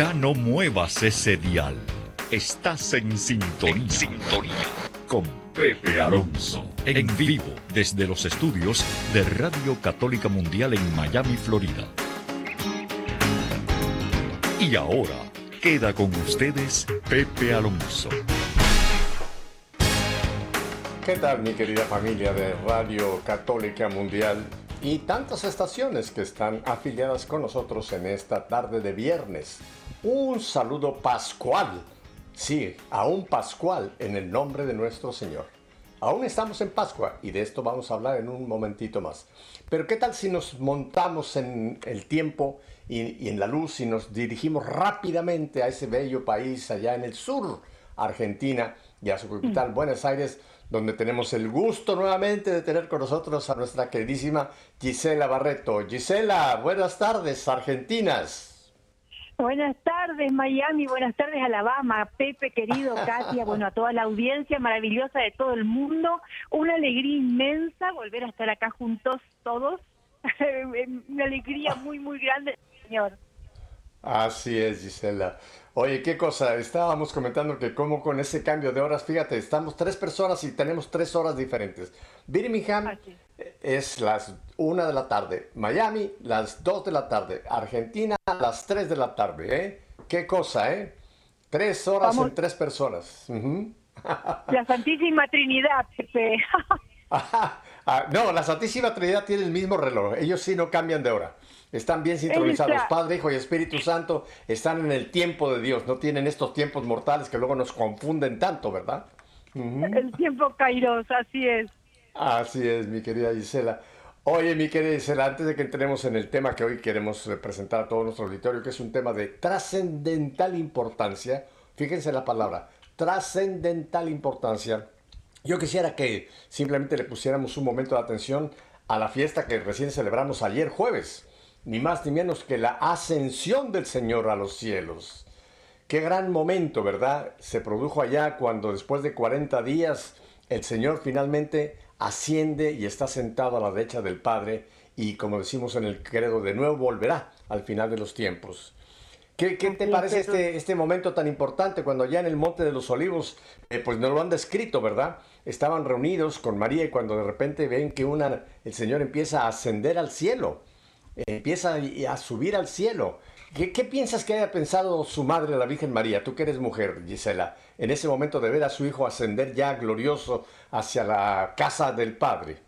Ya no muevas ese dial. Estás en sintonía. sintonía. Con Pepe Alonso. En vivo desde los estudios de Radio Católica Mundial en Miami, Florida. Y ahora queda con ustedes Pepe Alonso. ¿Qué tal mi querida familia de Radio Católica Mundial y tantas estaciones que están afiliadas con nosotros en esta tarde de viernes? Un saludo pascual, sí, aún pascual en el nombre de nuestro Señor. Aún estamos en Pascua y de esto vamos a hablar en un momentito más. Pero ¿qué tal si nos montamos en el tiempo y, en la luz y nos dirigimos rápidamente a ese bello país allá en el sur, Argentina, y a su capital, Buenos Aires, donde tenemos el gusto nuevamente de tener con nosotros a nuestra queridísima Gisela Barreto. Gisela, buenas tardes, argentinas. Buenas tardes, Miami. Buenas tardes, Alabama. Pepe, querido, Katia, bueno, a toda la audiencia maravillosa de todo el mundo. Una alegría inmensa volver a estar acá juntos todos. Una alegría muy, muy grande, señor. Así es, Gisela. Oye, qué cosa, estábamos comentando que como con ese cambio de horas, fíjate, estamos tres personas y tenemos tres horas diferentes. Birmingham es las una de la tarde, Miami las dos de la tarde, Argentina las tres de la tarde, ¿eh? Qué cosa, ¿eh? Tres horas en tres personas. La Santísima Trinidad, Pepe. Ah, no, la Santísima Trinidad tiene el mismo reloj, ellos sí no cambian de hora. Están bien sincronizados. Padre, Hijo y Espíritu Santo están en el tiempo de Dios. No tienen estos tiempos mortales que luego nos confunden tanto, ¿verdad? El tiempo Kairos, así es. Así es, mi querida Gisela. Oye, mi querida Gisela, antes de que entremos en el tema que hoy queremos presentar a todo nuestro auditorio, que es un tema de trascendental importancia, fíjense la palabra, trascendental importancia, yo quisiera que simplemente le pusiéramos un momento de atención a la fiesta que recién celebramos ayer jueves ni más ni menos que la ascensión del Señor a los cielos. Qué gran momento, ¿verdad? Se produjo allá cuando después de 40 días el Señor finalmente asciende y está sentado a la derecha del Padre y como decimos en el credo, de nuevo volverá al final de los tiempos. ¿Qué, te parece este, este momento tan importante cuando ya en el Monte de los Olivos, eh, pues nos lo han descrito, ¿verdad? Estaban reunidos con María y cuando de repente ven que una, el Señor empieza a ascender al cielo empieza a subir al cielo. ¿Qué, piensas que haya pensado su madre, la Virgen María? Tú que eres mujer, Gisela, en ese momento de ver a su hijo ascender ya glorioso hacia la casa del Padre.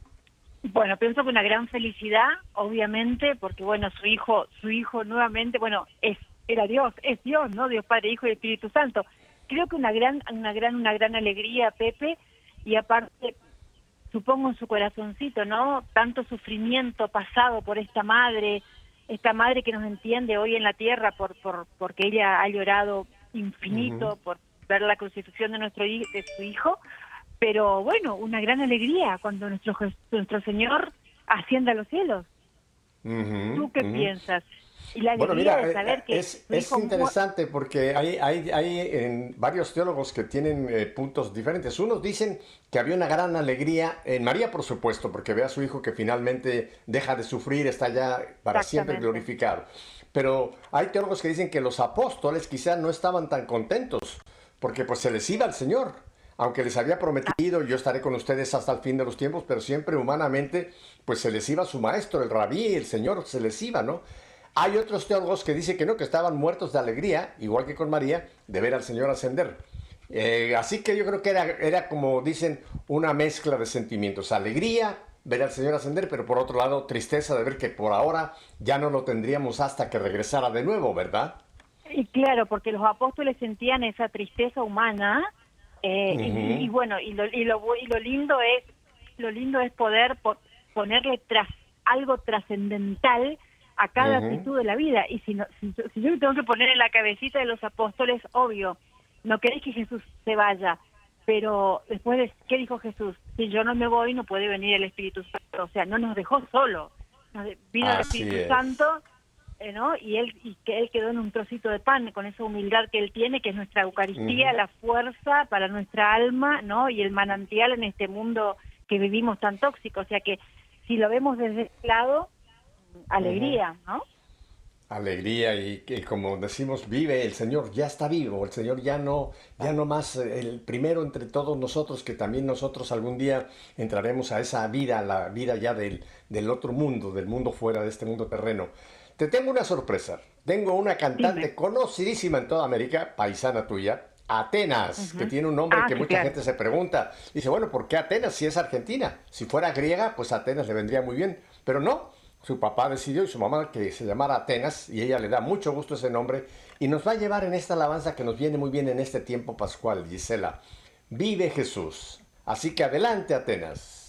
Bueno, pienso que una gran felicidad, obviamente, porque bueno, su hijo, su hijo nuevamente, bueno, es era Dios, es Dios, ¿no? Dios Padre, Hijo y Espíritu Santo. Creo que una gran, una gran, una gran alegría, Pepe, y aparte supongo en su corazoncito, ¿no? Tanto sufrimiento pasado por esta madre, esta madre que nos entiende hoy en la tierra por, por porque ella ha llorado infinito por ver la crucifixión de nuestro de su hijo, pero bueno, una gran alegría cuando nuestro nuestro Señor asciende a los cielos. ¿Tú qué piensas? bueno, mira, eh, es, es interesante porque hay, hay, hay en varios teólogos que tienen eh, puntos diferentes. Unos dicen que había una gran alegría en María, por supuesto, porque ve a su hijo que finalmente deja de sufrir, está ya para siempre glorificado. Pero hay teólogos que dicen que los apóstoles quizás no estaban tan contentos, porque pues se les iba al Señor. Aunque les había prometido, yo estaré con ustedes hasta el fin de los tiempos, pero siempre humanamente, pues se les iba su maestro, el rabí, el Señor, se les iba, ¿no? Hay otros teólogos que dicen que no, que estaban muertos de alegría, igual que con María, de ver al Señor ascender. Eh, así que yo creo que era, era, como dicen, una mezcla de sentimientos. Alegría, ver al Señor ascender, pero por otro lado, tristeza de ver que por ahora ya no lo tendríamos hasta que regresara de nuevo, ¿verdad? Y claro, porque los apóstoles sentían esa tristeza humana, eh, y, bueno, y lo, y, lo, y lo lindo es lo lindo es poder ponerle tras algo trascendental a cada actitud de la vida. Y si, no, si, yo me tengo que poner en la cabecita de los apóstoles, obvio, no queréis que Jesús se vaya, pero después de, ¿qué dijo Jesús? Si yo no me voy, no puede venir el Espíritu Santo. O sea, no nos dejó solo. vino el Espíritu Santo, ¿no? Y él, y que él quedó en un trocito de pan, con esa humildad que él tiene, que es nuestra Eucaristía, la fuerza para nuestra alma, ¿no? Y el manantial en este mundo que vivimos tan tóxico. O sea que si lo vemos desde ese lado, alegría, ¿no? Alegría y, que como decimos, vive, el Señor ya está vivo, el Señor ya no, ya no más eh, el primero entre todos nosotros, que también nosotros algún día entraremos a esa vida, la vida ya del, del otro mundo, del mundo fuera de este mundo terreno. Te tengo una sorpresa, tengo una cantante conocidísima en toda América, paisana tuya, Atenas, que tiene un nombre Ah, que sí, mucha claro. gente se pregunta. Dice, bueno, ¿por qué Atenas si es argentina? Si fuera griega, pues Atenas le vendría muy bien. Pero no, su papá decidió y su mamá que se llamara Atenas y ella le da mucho gusto ese nombre y nos va a llevar en esta alabanza que nos viene muy bien en este tiempo pascual, Gisela. Vive Jesús. Así que adelante, Atenas.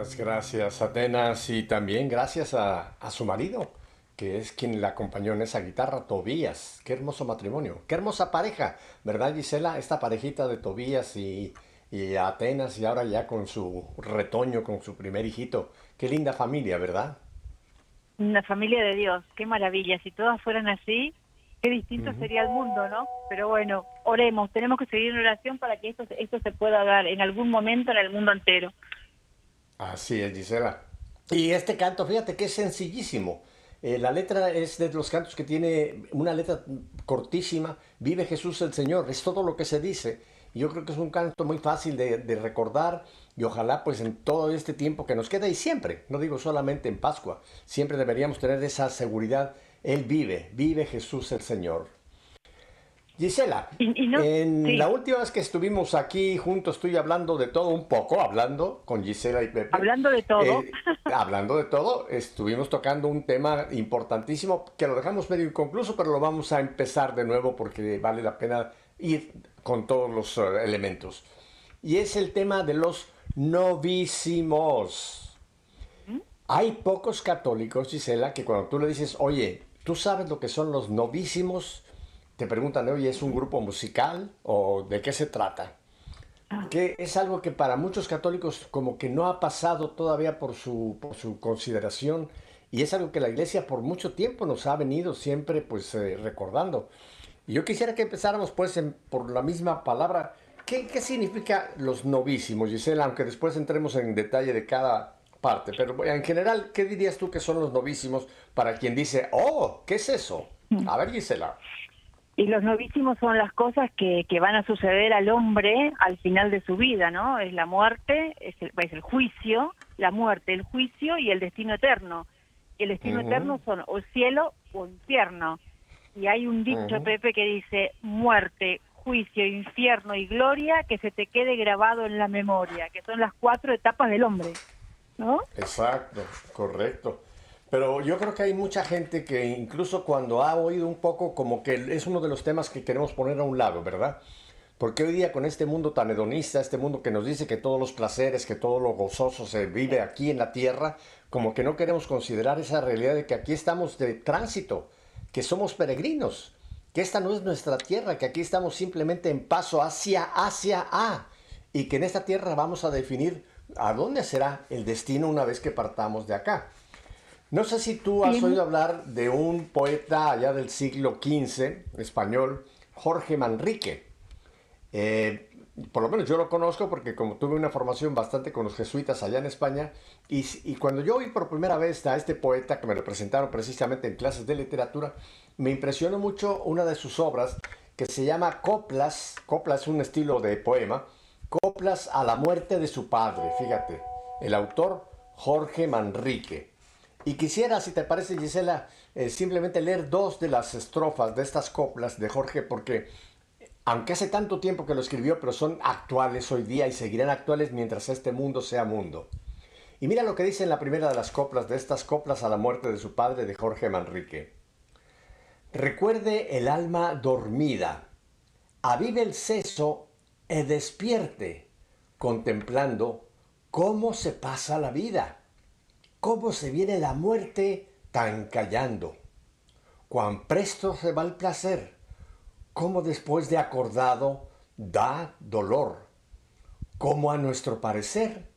Muchas gracias, Atenas, y también gracias a, a su marido, que es quien la acompañó en esa guitarra, Tobías. Qué hermoso matrimonio, qué hermosa pareja, ¿verdad Gisela? Esta parejita de Tobías y, y Atenas y ahora ya con su retoño, con su primer hijito. Qué linda familia, ¿verdad? Una familia de Dios, qué maravilla. Si todas fueran así, qué distinto sería el mundo, ¿no? Pero bueno, oremos, tenemos que seguir en oración para que esto, esto se pueda dar en algún momento en el mundo entero. Así es, Gisela. Y este canto, fíjate que es sencillísimo. Eh, la letra es de los cantos que tiene una letra cortísima. Vive Jesús el Señor, es todo lo que se dice. Yo creo que es un canto muy fácil de, de recordar y ojalá pues en todo este tiempo que nos queda y siempre, no digo solamente en Pascua, siempre deberíamos tener esa seguridad. Él vive, vive Jesús el Señor. Gisela, Y- y no- en sí. la última vez que estuvimos aquí juntos, estoy hablando de todo un poco, hablando con Gisela y Pepe. Hablando de todo. Eh, hablando de todo, estuvimos tocando un tema importantísimo que lo dejamos medio inconcluso, pero lo vamos a empezar de nuevo porque vale la pena ir con todos los eh, elementos. Y es el tema de los novísimos. Hay pocos católicos, Gisela, que cuando tú le dices, oye, ¿tú sabes lo que son los novísimos? Te preguntan, oye, ¿es un grupo musical o de qué se trata? que es algo que para muchos católicos como que no ha pasado todavía por su, por su consideración y es algo que la iglesia por mucho tiempo nos ha venido siempre pues eh, recordando. Y yo quisiera que empezáramos pues en- por la misma palabra. ¿Qué, ¿Qué significa los novísimos, Gisela? Aunque después entremos en detalle de cada parte, pero en general, ¿qué dirías tú que son los novísimos para quien dice, oh, ¿qué es eso? A ver, Gisela. Y los novísimos son las cosas que, que van a suceder al hombre al final de su vida, ¿no? Es la muerte, es el, es el juicio, la muerte, el juicio y el destino eterno. Y el destino eterno son o cielo o infierno. Y hay un dicho. Pepe, que dice muerte, juicio, infierno y gloria que se te quede grabado en la memoria, que son las cuatro etapas del hombre, ¿no? Exacto, correcto. Pero yo creo que hay mucha gente que incluso cuando ha oído un poco como que es uno de los temas que queremos poner a un lado, ¿verdad? Porque hoy día con este mundo tan hedonista, este mundo que nos dice que todos los placeres, que todo lo gozoso se vive aquí en la tierra, como que no queremos considerar esa realidad de que aquí estamos de tránsito, que somos peregrinos, que esta no es nuestra tierra, que aquí estamos simplemente en paso hacia, hacia A, y que en esta tierra vamos a definir a dónde será el destino una vez que partamos de acá. No sé si tú has oído hablar de un poeta allá del siglo XV, español, Jorge Manrique. Eh, por lo menos yo lo conozco porque como tuve una formación bastante con los jesuitas allá en España, y, y cuando yo oí por primera vez a este poeta que me lo presentaron precisamente en clases de literatura, me impresionó mucho una de sus obras que se llama Coplas, Coplas es un estilo de poema, Coplas a la muerte de su padre, fíjate, el autor Jorge Manrique. Y quisiera, si te parece, Gisela, eh, simplemente leer dos de las estrofas de estas coplas de Jorge, porque aunque hace tanto tiempo que lo escribió, pero son actuales hoy día y seguirán actuales mientras este mundo sea mundo. Y mira lo que dice en la primera de las coplas de estas coplas a la muerte de su padre de Jorge Manrique. Recuerde el alma dormida, avive el seso e despierte, contemplando cómo se pasa la vida, cómo se viene la muerte tan callando, cuán presto se va el placer, cómo después de acordado da dolor, cómo a nuestro parecer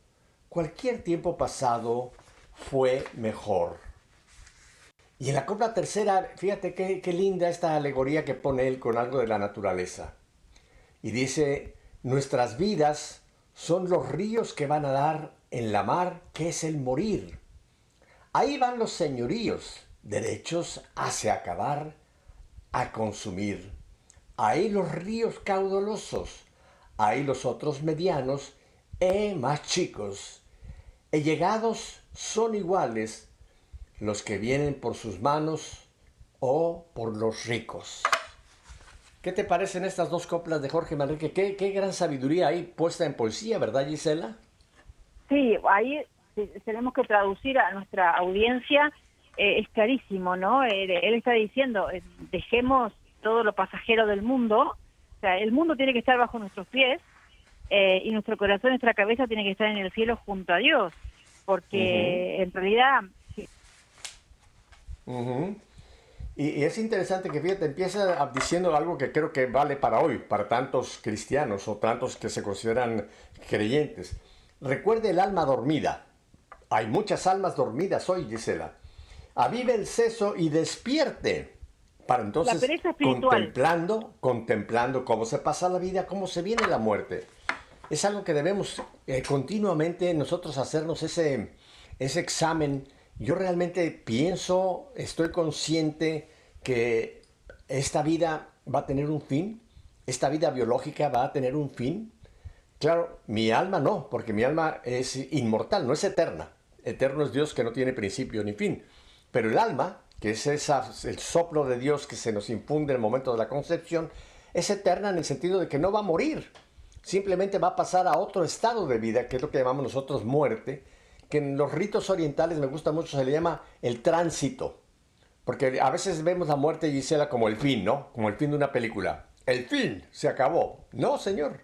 cualquier tiempo pasado fue mejor. Y en la copla tercera, fíjate qué, qué linda esta alegoría que pone él con algo de la naturaleza. Y dice, nuestras vidas son los ríos que van a dar en la mar, que es el morir. Ahí van los señoríos, derechos hacia acabar, a consumir. Ahí los ríos caudalosos, ahí los otros medianos, e más chicos. E llegados son iguales los que vienen por sus manos o por los ricos. ¿Qué te parecen estas dos coplas de Jorge Manrique? Qué, qué gran sabiduría hay puesta en poesía, ¿verdad, Gisela? Sí, ahí tenemos que traducir a nuestra audiencia, eh, es clarísimo, ¿no? Él, él está diciendo, eh, dejemos todo lo pasajero del mundo, o sea, el mundo tiene que estar bajo nuestros pies eh, y nuestro corazón, nuestra cabeza tiene que estar en el cielo junto a Dios, porque en realidad, y, y es interesante que fíjate, empieza diciendo algo que creo que vale para hoy, para tantos cristianos o tantos que se consideran creyentes. Recuerde el alma dormida. Hay muchas almas dormidas hoy, Gisela. Avive el seso y despierte. Para entonces, contemplando, contemplando cómo se pasa la vida, cómo se viene la muerte. Es algo que debemos eh, continuamente nosotros hacernos ese, ese examen. Yo realmente pienso, estoy consciente que esta vida va a tener un fin, esta vida biológica va a tener un fin. Claro, mi alma no, porque mi alma es inmortal, no es eterna. Eterno es Dios que no tiene principio ni fin. Pero el alma, que es esa, el soplo de Dios que se nos infunde en el momento de la concepción, es eterna en el sentido de que no va a morir. Simplemente va a pasar a otro estado de vida, que es lo que llamamos nosotros muerte, que en los ritos orientales me gusta mucho, se le llama el tránsito. Porque a veces vemos la muerte, Gisela, como el fin, ¿no? Como el fin de una película. El fin, se acabó. No, señor,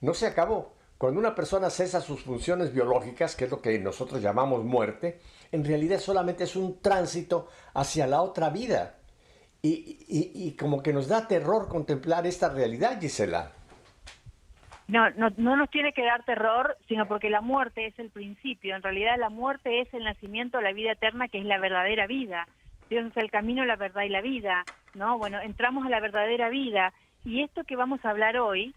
no se acabó. Cuando una persona cesa sus funciones biológicas, que es lo que nosotros llamamos muerte, en realidad solamente es un tránsito hacia la otra vida. Y, y- y como que nos da terror contemplar esta realidad, Gisela. No, no, no nos tiene que dar terror, sino porque la muerte es el principio. En realidad la muerte es el nacimiento de la vida eterna, que es la verdadera vida. Dios es el camino, la verdad y la vida, ¿no? Bueno, entramos a la verdadera vida. Y esto que vamos a hablar hoy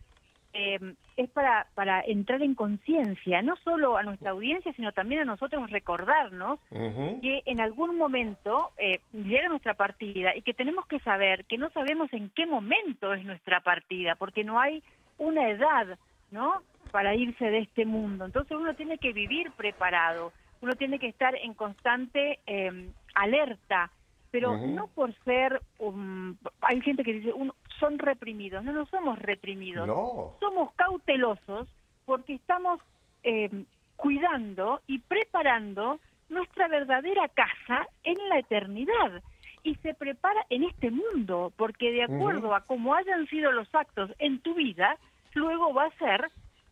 eh, es para, para entrar en conciencia, no solo a nuestra audiencia, sino también a nosotros recordarnos que en algún momento eh, llega nuestra partida y que tenemos que saber que no sabemos en qué momento es nuestra partida, porque no hay una edad, ¿no? Para irse de este mundo. Entonces uno tiene que vivir preparado, uno tiene que estar en constante eh, alerta, pero no por ser, um, hay gente que dice, uno, son reprimidos, no, no somos reprimidos No. somos cautelosos porque estamos eh, cuidando y preparando nuestra verdadera casa en la eternidad. Y se prepara en este mundo, porque de acuerdo a cómo hayan sido los actos en tu vida, luego va a ser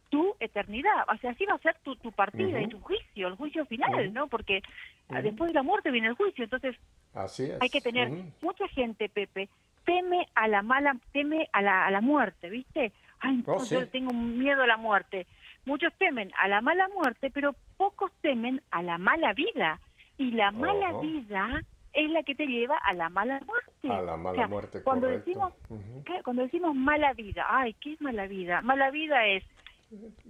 tu eternidad. O sea, así va a ser tu, tu partida y tu juicio, el juicio final. ¿no? Porque ah, después de la muerte viene el juicio. Entonces, Así es. hay que tener mucha gente, Pepe, teme a la mala, teme a la, a la muerte, ¿viste? Ay, Oh, sí. yo tengo miedo a la muerte. Muchos temen a la mala muerte, pero pocos temen a la mala vida. Y la mala vida es la que te lleva a la mala muerte. A la mala O sea, muerte, cuando correcto. decimos cuando decimos mala vida, ay, ¿qué es mala vida? Mala vida es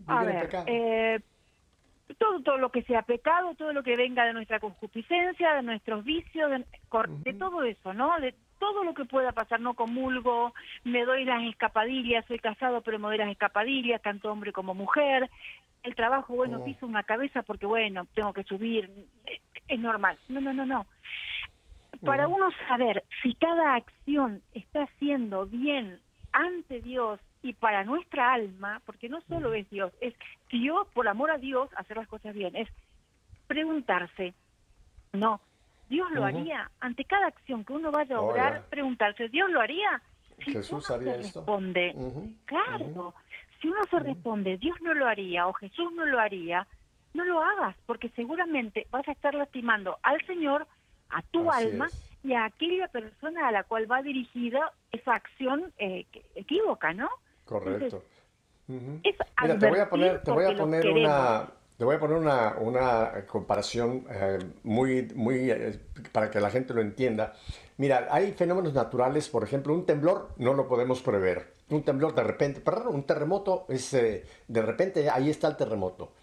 a ver, eh, todo, todo lo que sea pecado, todo lo que venga de nuestra concupiscencia, de nuestros vicios, de todo eso, ¿no? De todo lo que pueda pasar, no comulgo, me doy las escapadillas, soy casado pero me doy las escapadillas, tanto hombre como mujer, el trabajo, bueno, Oh. piso una cabeza porque, bueno, tengo que subir, eh, es normal. No, no, no, no. Para uno saber si cada acción está haciendo bien ante Dios y para nuestra alma, porque no solo es Dios, es Dios, por amor a Dios, hacer las cosas bien, es preguntarse, no, Dios lo haría, ante cada acción que uno vaya a obrar, Hola. preguntarse, ¿Dios lo haría? Si Jesús uno haría se esto. responde. Claro, si uno se responde, Dios no lo haría o Jesús no lo haría, no lo hagas, porque seguramente vas a estar lastimando al Señor, a tu Así alma es. y a aquella persona a la cual va dirigida esa acción eh, equívoca, ¿no? Correcto. Es Mira, te voy a poner, te voy a poner una, te voy a poner una, una comparación eh, muy, muy eh, para que la gente lo entienda. Mira, hay fenómenos naturales, por ejemplo, un temblor no lo podemos prever. Un temblor de repente, perdón, un terremoto es eh, de repente ahí está el terremoto.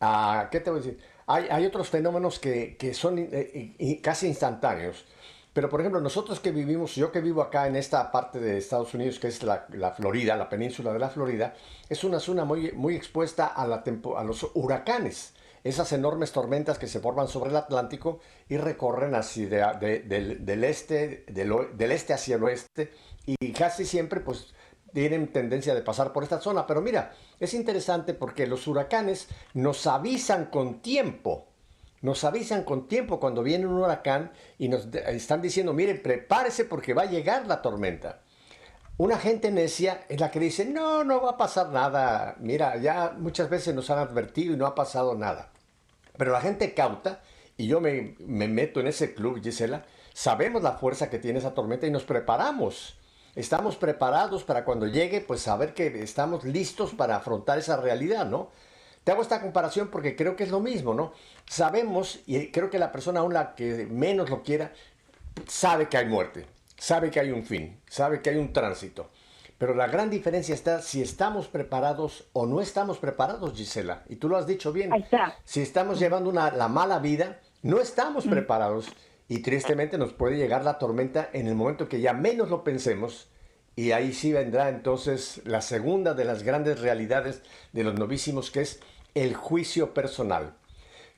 Ah, ¿Qué te voy a decir? Hay, hay otros fenómenos que, que son eh, casi instantáneos. Pero, por ejemplo, nosotros que vivimos, yo que vivo acá en esta parte de Estados Unidos, que es la, Florida, la península de la Florida, es una zona muy, muy expuesta a, la a los huracanes. Esas enormes tormentas que se forman sobre el Atlántico y recorren así de- de- del, este, del este hacia el oeste y casi siempre pues tienen tendencia de pasar por esta zona. Pero mira, es interesante porque los huracanes nos avisan con tiempo. Nos avisan con tiempo cuando viene un huracán y nos están diciendo, miren, prepárese porque va a llegar la tormenta. Una gente necia es la que dice, no, no va a pasar nada. Mira, ya muchas veces nos han advertido y no ha pasado nada. Pero la gente cauta, y yo me, me meto en ese club, Gisela, sabemos la fuerza que tiene esa tormenta y nos preparamos. Estamos preparados para cuando llegue, pues saber que estamos listos para afrontar esa realidad, ¿no? Te hago esta comparación porque creo que es lo mismo, ¿no? Sabemos, y creo que la persona aún la que menos lo quiera, sabe que hay muerte, sabe que hay un fin, sabe que hay un tránsito. Pero la gran diferencia está si estamos preparados o no estamos preparados, Gisela. Y tú lo has dicho bien. Ahí está. Si estamos llevando una, la mala vida, no estamos preparados y tristemente nos puede llegar la tormenta en el momento que ya menos lo pensemos. Y ahí sí vendrá entonces la segunda de las grandes realidades de los novísimos, que es el juicio personal.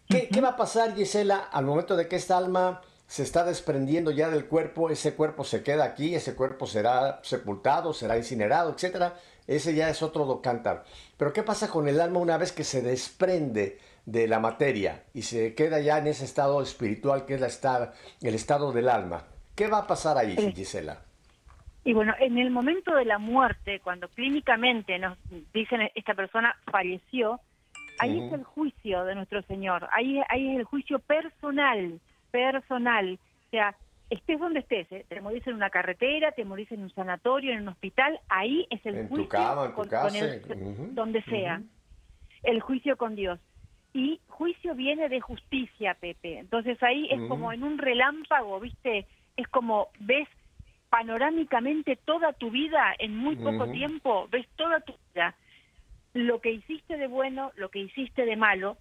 ¿Qué, ¿qué va a pasar, Gisela, al momento de que esta alma se está desprendiendo ya del cuerpo, ese cuerpo se queda aquí, ese cuerpo será sepultado, será incinerado, etcétera. Ese ya es otro cantar. Pero ¿qué pasa con el alma una vez que se desprende de la materia y se queda ya en ese estado espiritual que es la estar, el estado del alma? ¿Qué va a pasar ahí. Gisela? Y bueno, en el momento de la muerte, cuando clínicamente nos dicen esta persona falleció, ahí es el juicio de nuestro Señor, ahí, ahí es el juicio personal, personal. O sea, estés donde estés, ¿eh? te morís en una carretera, te morís en un sanatorio, en un hospital, ahí es el En tu juicio cama, en tu con- casa, con el- donde sea, el juicio con Dios. Y juicio viene de justicia, Pepe. Entonces ahí es como en un relámpago, ¿viste? Es como ves panorámicamente toda tu vida en muy poco tiempo, ves toda tu vida, lo que hiciste de bueno, lo que hiciste de malo,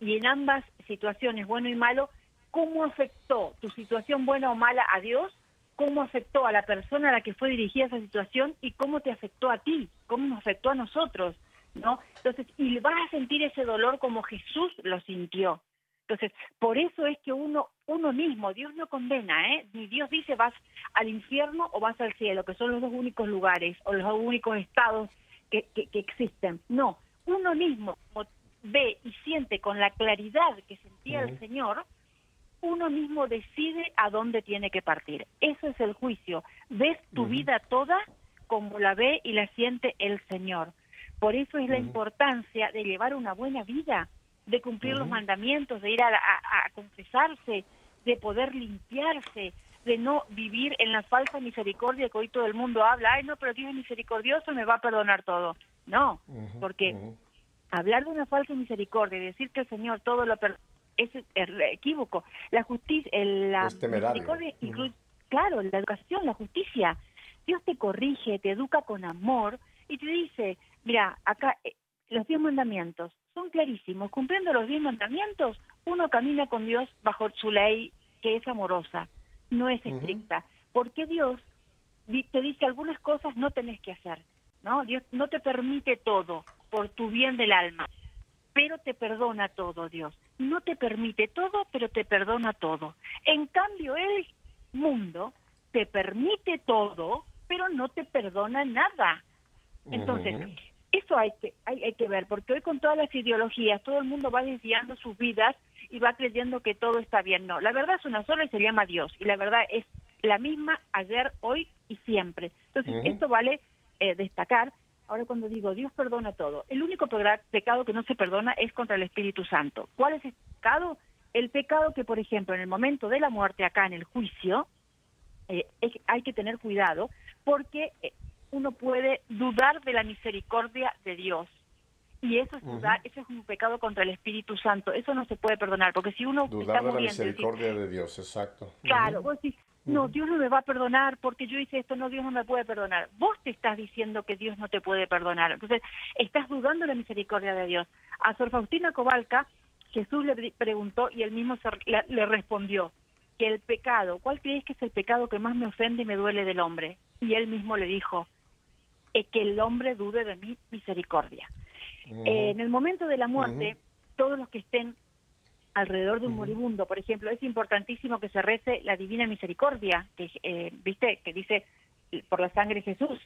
y en ambas situaciones, bueno y malo, cómo afectó tu situación buena o mala a Dios, cómo afectó a la persona a la que fue dirigida esa situación y cómo te afectó a ti, cómo nos afectó a nosotros, ¿no? Entonces, y vas a sentir ese dolor como Jesús lo sintió. Entonces, por eso es que uno, uno mismo, Dios no condena, ¿eh? Ni Dios dice vas al infierno o vas al cielo, que son los dos únicos lugares o los dos únicos estados que, que, que existen. No, uno mismo como ve y siente con la claridad que sentía el. Señor, uno mismo decide a dónde tiene que partir. Eso es el juicio. Ves tu vida toda como la ve y la siente el Señor. Por eso es la importancia de llevar una buena vida, de cumplir los mandamientos, de ir a, la- a- a confesarse, de poder limpiarse, de no vivir en la falsa misericordia que hoy todo el mundo habla. Ay, no, pero Dios es misericordioso, me va a perdonar todo. No, porque hablar de una falsa misericordia y decir que el Señor todo lo perdona es equívoco. La justicia, la Es misericordia incluye, claro, la educación, la justicia. Dios te corrige, te educa con amor y te dice, mira, acá eh, los diez mandamientos son clarísimos. Cumpliendo los diez mandamientos, uno camina con Dios bajo su ley que es amorosa, no es estricta. Porque Dios di- te dice algunas cosas no tenés que hacer, ¿no? Dios no te permite todo por tu bien del alma, pero te perdona todo, Dios. No te permite todo, pero te perdona todo. En cambio, el mundo te permite todo, pero no te perdona nada. Entonces. Eso hay que, hay, hay que ver, porque hoy con todas las ideologías, todo el mundo va desviando sus vidas y va creyendo que todo está bien. No, la verdad es una sola y se llama Dios. Y la verdad es la misma ayer, hoy y siempre. Entonces, esto vale eh, destacar. Ahora cuando digo Dios perdona todo, el único pecado que no se perdona es contra el Espíritu Santo. ¿Cuál es el pecado? El pecado que, por ejemplo, en el momento de la muerte acá en el juicio, eh, es- hay que tener cuidado porque eh, uno puede dudar de la misericordia de Dios. Y eso es eso es un pecado contra el Espíritu Santo. Eso no se puede perdonar, porque si uno está Dudar de la decir, misericordia de Dios, exacto. Claro, vos decís, no. Dios no me va a perdonar porque yo hice esto, no, Dios no me puede perdonar. Vos te estás diciendo que Dios no te puede perdonar. Entonces, estás dudando de la misericordia de Dios. A Sor Faustina Cobalca, Jesús le pre- preguntó y él mismo se- le, le respondió que el pecado, ¿cuál crees que es el pecado que más me ofende y me duele del hombre? Y él mismo le dijo, "Es que el hombre dude de mi misericordia. Eh, en el momento de la muerte, todos los que estén alrededor de un moribundo, por ejemplo, es importantísimo que se rece la divina misericordia, que eh, viste que dice eh, por la sangre de Jesús,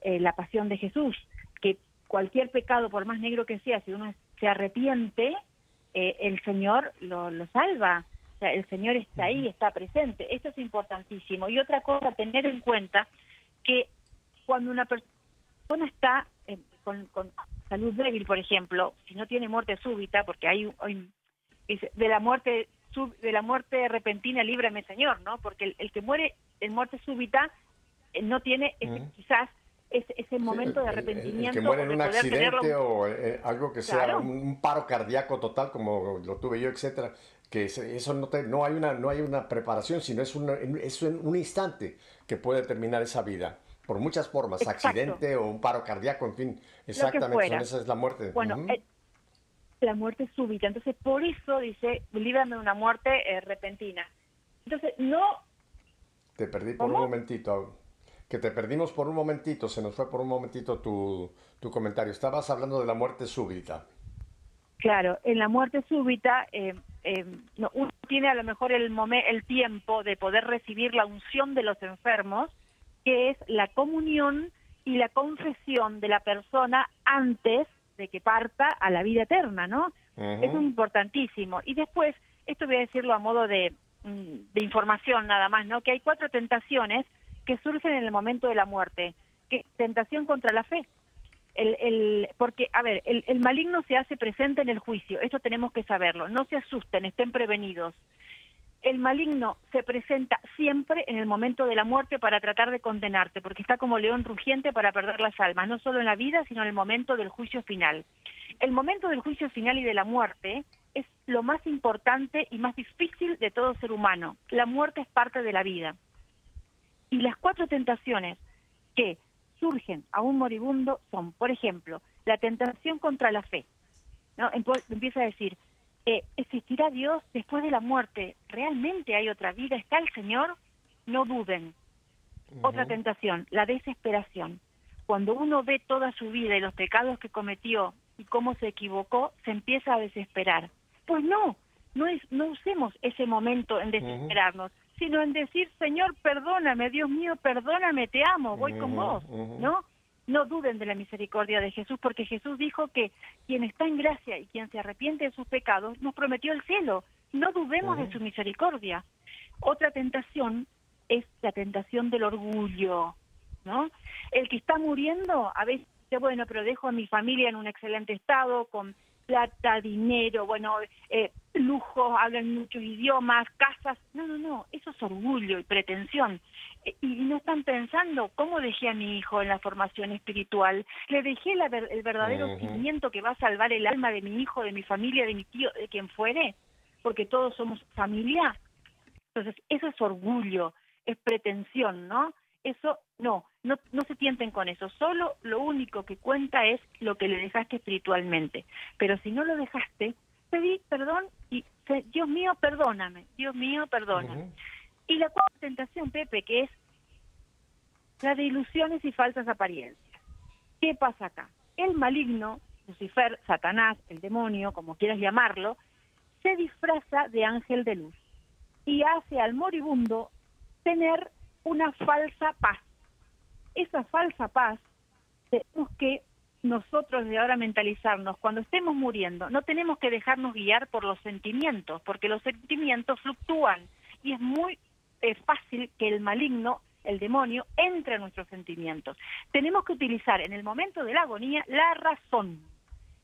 eh, la pasión de Jesús, que cualquier pecado, por más negro que sea, si uno se arrepiente, eh, el Señor lo, lo salva. O sea, el Señor está ahí, está presente. Esto es importantísimo. Y otra cosa, tener en cuenta que cuando una persona está eh, con, con salud débil, por ejemplo, si no tiene muerte súbita, porque hay, hay de la muerte sub- de la muerte repentina, líbrame, Señor, ¿no? Porque el, el que muere en muerte súbita eh, no tiene ese- quizás ese, ese momento Sí, de el- el- el- arrepentimiento El, que muere o en un tenerlo accidente o eh, algo que sea Claro. un, un paro cardíaco total como lo tuve yo, etcétera, que eso no, te- no hay una no hay una preparación, sino es, una- es un instante que puede terminar esa vida por muchas formas, Exacto. accidente o un paro cardíaco, en fin, exactamente, esa es la muerte. Bueno, eh, la muerte súbita. Entonces, por eso dice, líbrame de una muerte eh, repentina. Entonces, no, Te perdí por un momentito. Que te perdimos por un momentito, se nos fue por un momentito tu, tu comentario. Estabas hablando de la muerte súbita. claro, en la muerte súbita, eh, eh, no, uno tiene a lo mejor el, momen- el tiempo de poder recibir la unción de los enfermos, que es la comunión y la confesión de la persona antes de que parta a la vida eterna, ¿no? Es importantísimo. Y después, esto voy a decirlo a modo de, mm, de información nada más, ¿no? Que hay cuatro tentaciones que surgen en el momento de la muerte. Que tentación contra la fe. El, el, porque, a ver, el, el maligno se hace presente en el juicio, esto tenemos que saberlo. No se asusten, estén prevenidos. El maligno se presenta siempre en el momento de la muerte para tratar de condenarte, porque está como león rugiente para perder las almas, no solo en la vida, sino en el momento del juicio final. El momento del juicio final y de la muerte es lo más importante y más difícil de todo ser humano. La muerte es parte de la vida. Y las cuatro tentaciones que surgen a un moribundo son, por ejemplo, la tentación contra la fe. ¿no? Empieza a decir, eh, ¿existirá Dios después de la muerte? ¿Realmente hay otra vida? ¿Está el Señor? No duden. Otra tentación, la desesperación. Cuando uno ve toda su vida y los pecados que cometió y cómo se equivocó, se empieza a desesperar. Pues no, no, es, no usemos ese momento en desesperarnos, sino en decir, Señor, perdóname, Dios mío, perdóname, te amo, voy con vos. ¿no? No duden de la misericordia de Jesús, porque Jesús dijo que quien está en gracia y quien se arrepiente de sus pecados nos prometió el cielo. No dudemos de su misericordia. Otra tentación es la tentación del orgullo, ¿no? El que está muriendo a veces dice, bueno, pero dejo a mi familia en un excelente estado, con plata, dinero, bueno, eh, lujos, hablan muchos idiomas, casas. No, no, no, eso es orgullo y pretensión. Eh, Y no están pensando cómo dejé a mi hijo en la formación espiritual. Le dejé la ver- el verdadero Ujú. cimiento que va a salvar el alma de mi hijo, de mi familia, de mi tío, de quien fuere, porque todos somos familia. Entonces, eso es orgullo, es pretensión, ¿no? Eso, no, no, no se tienten con eso. Solo lo único que cuenta es lo que le dejaste espiritualmente. Pero si no lo dejaste, pedí perdón y, Dios mío, perdóname. Dios mío, perdóname. Y la cuarta tentación, Pepe, que es la de ilusiones y falsas apariencias. ¿Qué pasa acá? El maligno, Lucifer, Satanás, el demonio, como quieras llamarlo, se disfraza de ángel de luz y hace al moribundo tener una falsa paz. Esa falsa paz tenemos que nosotros de ahora mentalizarnos, cuando estemos muriendo, no tenemos que dejarnos guiar por los sentimientos, porque los sentimientos fluctúan y es muy eh, fácil que el maligno, el demonio, entre a nuestros sentimientos. Tenemos que utilizar en el momento de la agonía la razón.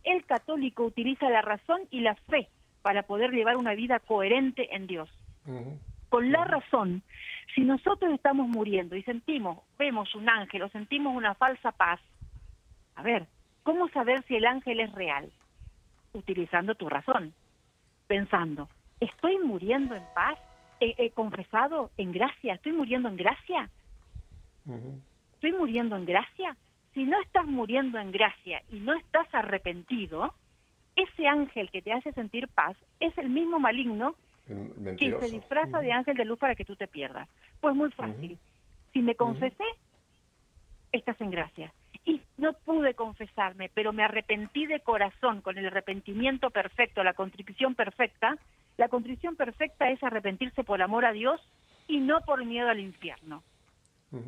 El católico utiliza la razón y la fe para poder llevar una vida coherente en Dios con la razón, si nosotros estamos muriendo y sentimos, vemos un ángel o sentimos una falsa paz, a ver, ¿cómo saber si el ángel es real? Utilizando tu razón, pensando, ¿estoy muriendo en paz? ¿He, he confesado en gracia? ¿Estoy muriendo en gracia? ¿Estoy muriendo en gracia? Si no estás muriendo en gracia y no estás arrepentido, ese ángel que te hace sentir paz es el mismo maligno que se disfraza de ángel de luz para que tú te pierdas. Pues muy fácil. Si me confesé, estás en gracia. Y no pude confesarme, pero me arrepentí de corazón con el arrepentimiento perfecto, la contrición perfecta. La contrición perfecta es arrepentirse por amor a Dios y no por miedo al infierno. Ujú.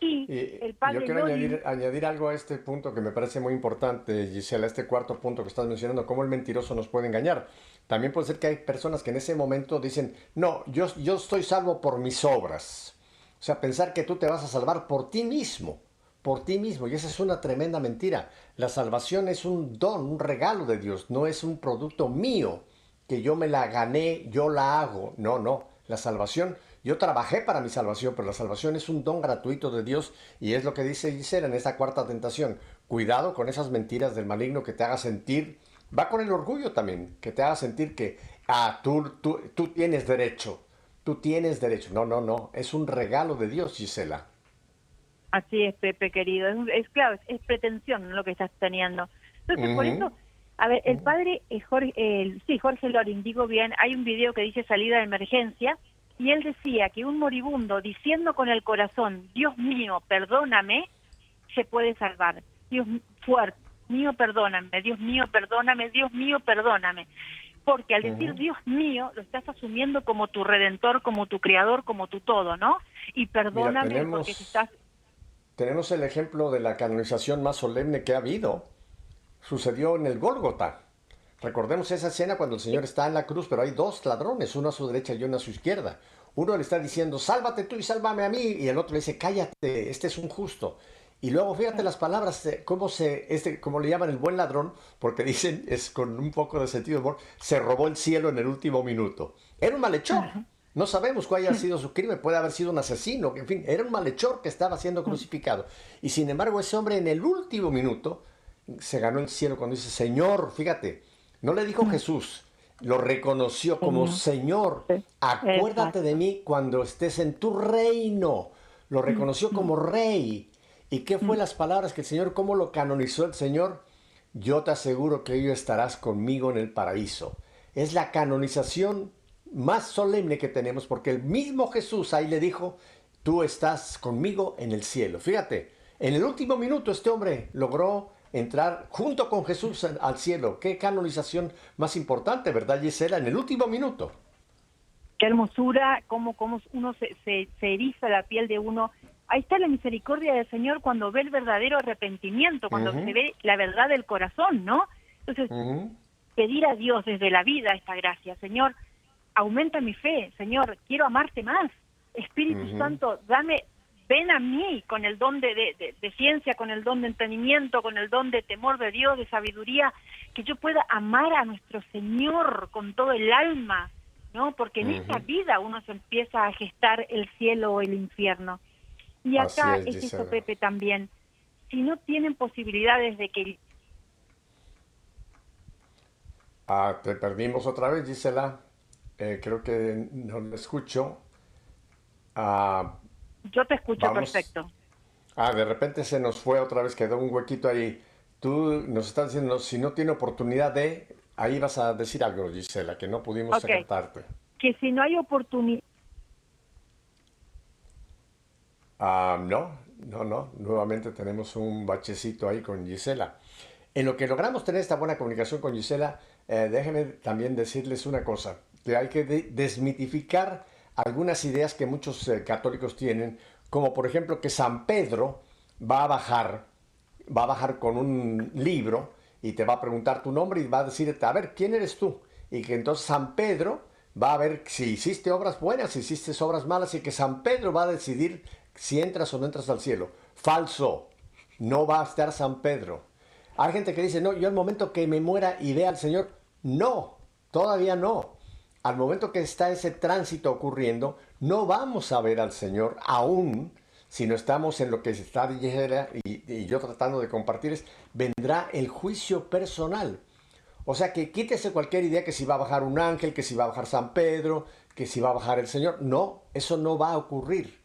Y Y el padre yo quiero Loli- añadir, añadir algo a este punto que me parece muy importante, Gisela, este cuarto punto que estás mencionando, cómo el mentiroso nos puede engañar. También puede ser que hay personas que en ese momento dicen, no, yo, yo estoy salvo por mis obras. O sea, pensar que tú te vas a salvar por ti mismo, por ti mismo. Y esa es una tremenda mentira. La salvación es un don, un regalo de Dios, no es un producto mío que yo me la gané, yo la hago. No, no. La salvación, yo trabajé para mi salvación, pero la salvación es un don gratuito de Dios y es lo que dice Gisela en esta cuarta tentación. Cuidado con esas mentiras del maligno que te haga sentir, va con el orgullo también, que te haga sentir que, ah, tú, tú, tú tienes derecho, tú tienes derecho. No, no, no, es un regalo de Dios, Gisela. Así es, Pepe, querido. Es, es claro, es, es pretensión lo que estás teniendo. Entonces, por eso, a ver, el padre, eh, Jorge, el- sí, Jorge Loring, digo bien, hay un video que dice salida de emergencia, y él decía que un moribundo diciendo con el corazón, Dios mío, perdóname, se puede salvar. Dios fuerte, mío, perdóname, Dios mío, perdóname, Dios mío, perdóname. Porque al decir Dios mío, lo estás asumiendo como tu redentor, como tu creador, como tu todo, ¿no? Y perdóname tenemos- porque si estás Tenemos el ejemplo de la canonización más solemne que ha habido. Sucedió en el Gólgota. Recordemos esa escena cuando el Señor está en la cruz, pero hay dos ladrones, uno a su derecha y uno a su izquierda. Uno le está diciendo, sálvate tú y sálvame a mí, y el otro le dice, cállate, este es un justo. Y luego fíjate las palabras, eh, cómo, se, este, cómo le llaman el buen ladrón, porque dicen, es con un poco de sentido de humor, se robó el cielo en el último minuto. Era un malhechor. No sabemos cuál haya sido su crimen, puede haber sido un asesino, en fin, era un malhechor que estaba siendo crucificado. Y sin embargo, ese hombre en el último minuto se ganó el cielo cuando dice, Señor, fíjate, no le dijo Jesús, lo reconoció como Señor, acuérdate de mí cuando estés en tu reino. Lo reconoció como rey. ¿Y qué fue las palabras que el Señor, cómo lo canonizó el Señor? Yo te aseguro que hoy estarás conmigo en el paraíso. Es la canonización más solemne que tenemos porque el mismo Jesús ahí le dijo, tú estás conmigo en el cielo. Fíjate, en el último minuto este hombre logró entrar junto con Jesús al cielo. Qué canonización más importante, ¿verdad, Gisela? En el último minuto. qué hermosura, cómo, cómo uno se, se, se eriza la piel de uno. Ahí está la misericordia del Señor cuando ve el verdadero arrepentimiento, cuando se ve la verdad del corazón, ¿no? Entonces, pedir a Dios desde la vida esta gracia, Señor, aumenta mi fe, Señor, quiero amarte más. Espíritu. Santo, dame, ven a mí con el don de, de- de- de ciencia, con el don de entendimiento, con el don de temor de Dios, de sabiduría, que yo pueda amar a nuestro Señor con todo el alma, ¿no? Porque en esta vida uno se empieza a gestar el cielo o el infierno. Y acá Así es, es, eso. Pepe, también. Si no tienen posibilidades de que Ah, te perdimos otra vez, Gisela. Eh, creo que no lo escucho. Ah, yo te escucho Vamos. perfecto. ah, de repente se nos fue otra vez, quedó un huequito ahí. Tú nos estás diciendo, si no tiene oportunidad de, ahí vas a decir algo, Gisela, que no pudimos Ok. captarte. Que si no hay oportunidad Ah, no, no, no. Nuevamente tenemos un bachecito ahí con Gisela. En lo que logramos tener esta buena comunicación con Gisela, eh, déjenme también decirles una cosa, hay que de- desmitificar algunas ideas que muchos eh, católicos tienen, como por ejemplo que San Pedro va a bajar, va a bajar con un libro y te va a preguntar tu nombre y va a decirte, a ver, ¿quién eres tú? Y que entonces San Pedro va a ver si hiciste obras buenas, si hiciste obras malas y que San Pedro va a decidir si entras o no entras al cielo. Falso. No va a estar San Pedro. Hay gente que dice, no, yo al momento que me muera vea al Señor, no, todavía no. Al momento que está ese tránsito ocurriendo, no vamos a ver al Señor aún si no estamos en lo que está diciendo y, yo tratando de compartir es, vendrá el juicio personal. O sea que quítese cualquier idea que si va a bajar un ángel, que si va a bajar San Pedro, que si va a bajar el Señor. No, eso no va a ocurrir.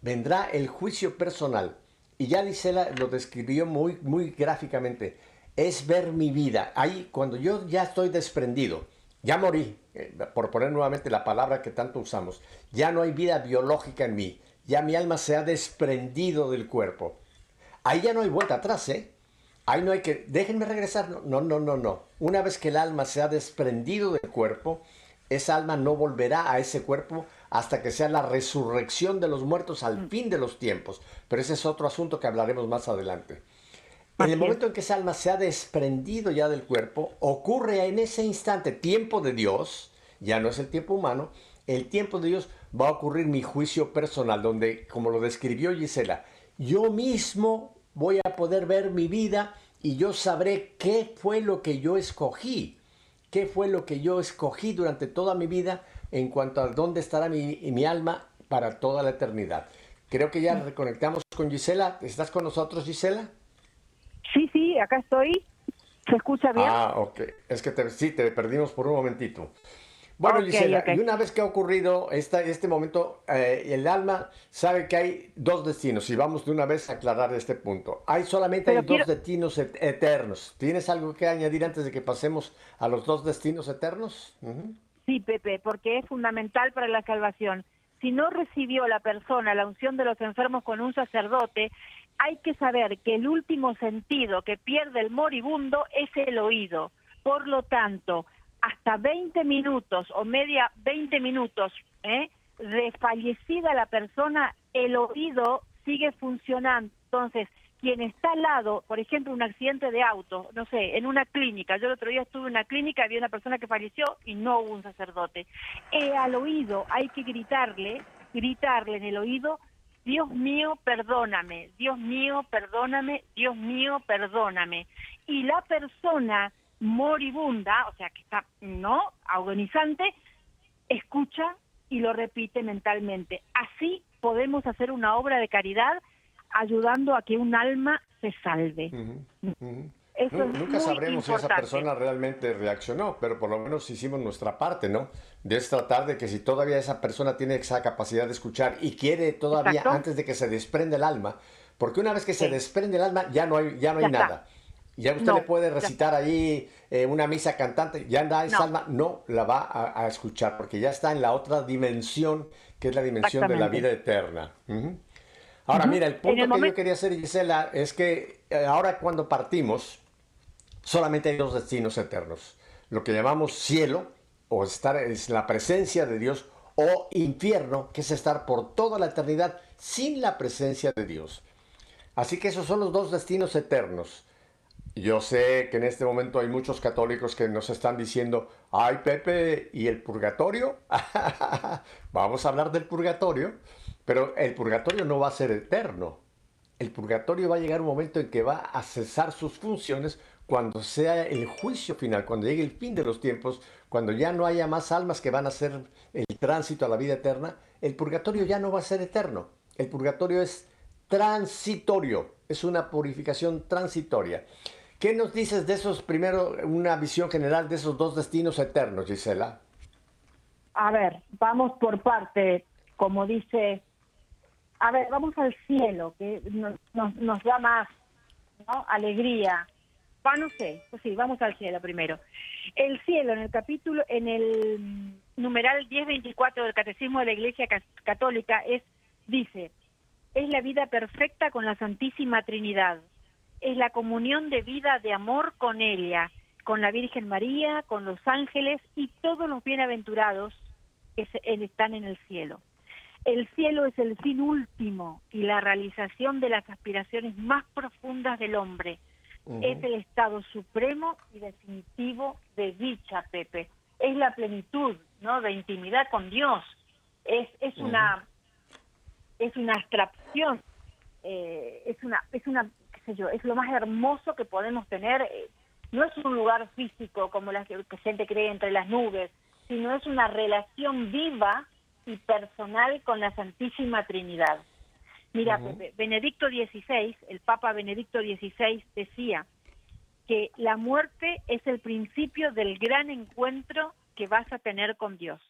Vendrá el juicio personal. Y ya Gisela lo describió muy, muy gráficamente. Es ver mi vida. Ahí, cuando yo ya estoy desprendido, ya morí, eh, por poner nuevamente la palabra que tanto usamos, ya no hay vida biológica en mí. Ya mi alma se ha desprendido del cuerpo. Ahí ya no hay vuelta atrás, ¿eh? Ahí no hay que, déjenme regresar. No, no, no, no, no. Una vez que el alma se ha desprendido del cuerpo, esa alma no volverá a ese cuerpo hasta que sea la resurrección de los muertos al fin de los tiempos. Pero ese es otro asunto que hablaremos más adelante. En el momento en que esa alma se ha desprendido ya del cuerpo, ocurre en ese instante tiempo de Dios, ya no es el tiempo humano, el tiempo de Dios va a ocurrir mi juicio personal, donde, como lo describió Gisela, yo mismo voy a poder ver mi vida y yo sabré qué fue lo que yo escogí. qué fue lo que yo escogí durante toda mi vida en cuanto a dónde estará mi, mi alma para toda la eternidad. Creo que ya reconectamos con Gisela. ¿Estás con nosotros, Gisela? Sí, acá estoy. ¿Se escucha bien? Ah, ok. Es que te- sí, te perdimos por un momentito. Bueno, Ok, Gisela, ok. y una vez que ha ocurrido esta, este momento, eh, el alma sabe que hay dos destinos y vamos de una vez a aclarar este punto. Hay solamente Pero hay quiero- dos destinos et- eternos. ¿Tienes algo que añadir antes de que pasemos a los dos destinos eternos? Ujú. Sí, Pepe, porque es fundamental para la salvación. Si no recibió la persona la unción de los enfermos con un sacerdote, hay que saber que el último sentido que pierde el moribundo es el oído. Por lo tanto, hasta 20 minutos o media 20 minutos ¿eh? de fallecida la persona, el oído sigue funcionando. Entonces, quien está al lado, por ejemplo, un accidente de auto, no sé, en una clínica, yo el otro día estuve en una clínica, había una persona que falleció y no hubo un sacerdote. Eh, al oído hay que gritarle, gritarle en el oído, Dios mío, perdóname, Dios mío, perdóname, Dios mío, perdóname. Y la persona moribunda, o sea, que está, ¿no?, agonizante, escucha y lo repite mentalmente. Así podemos hacer una obra de caridad ayudando a que un alma se salve. Es Nunca sabremos si esa importante. persona realmente reaccionó, pero por lo menos hicimos nuestra parte, ¿no? De es tratar de que si todavía esa persona tiene esa capacidad de escuchar y quiere todavía Exacto. antes de que se desprende el alma, porque una vez que se Sí. desprende el alma ya no hay, ya no hay Ya está. nada. Ya usted No, le puede recitar ahí eh, una misa cantante, ya anda esa No. alma no la va a, a escuchar, porque ya está en la otra dimensión, que es la dimensión de la vida eterna. Ujú. Ahora, Ujú. mira, el punto el que yo momento- quería hacer, Gisela, es que eh, ahora cuando partimos, solamente hay dos destinos eternos. Lo que llamamos cielo, o estar es la presencia de Dios, o infierno, que es estar por toda la eternidad sin la presencia de Dios. Así que esos son los dos destinos eternos. Yo sé que en este momento hay muchos católicos que nos están diciendo, ay Pepe, ¿y el purgatorio? Vamos a hablar del purgatorio, pero el purgatorio no va a ser eterno. El purgatorio va a llegar un momento en que va a cesar sus funciones cuando sea el juicio final, cuando llegue el fin de los tiempos, cuando ya no haya más almas que van a hacer el tránsito a la vida eterna, el purgatorio ya no va a ser eterno. El purgatorio es transitorio, es una purificación transitoria. ¿Qué nos dices de esos, primero, una visión general de esos dos destinos eternos, Gisela? A ver, vamos por parte, como dice, a ver, vamos al cielo, que nos, nos, da más alegría. Va, no sé, pues sí, vamos al cielo primero. El cielo, en el capítulo, en el mm, numeral 1024 del Catecismo de la Iglesia Católica, es, dice, es la vida perfecta con la Santísima Trinidad. Es la comunión de vida de amor con ella, con la Virgen María, con los ángeles y todos los bienaventurados que están en el cielo. El cielo es el fin último y la realización de las aspiraciones más profundas del hombre. Es el estado supremo y definitivo de dicha, Pepe. Es la plenitud, ¿no? De intimidad con Dios. Es, es una es una abstracción, eh, es una es una qué sé yo, es lo más hermoso que podemos tener. eh, no es un lugar físico como la que que gente cree entre las nubes, sino es una relación viva y personal con la Santísima Trinidad. Mira, Benedicto XVI, el Papa Benedicto XVI decía que la muerte es el principio del gran encuentro que vas a tener con Dios.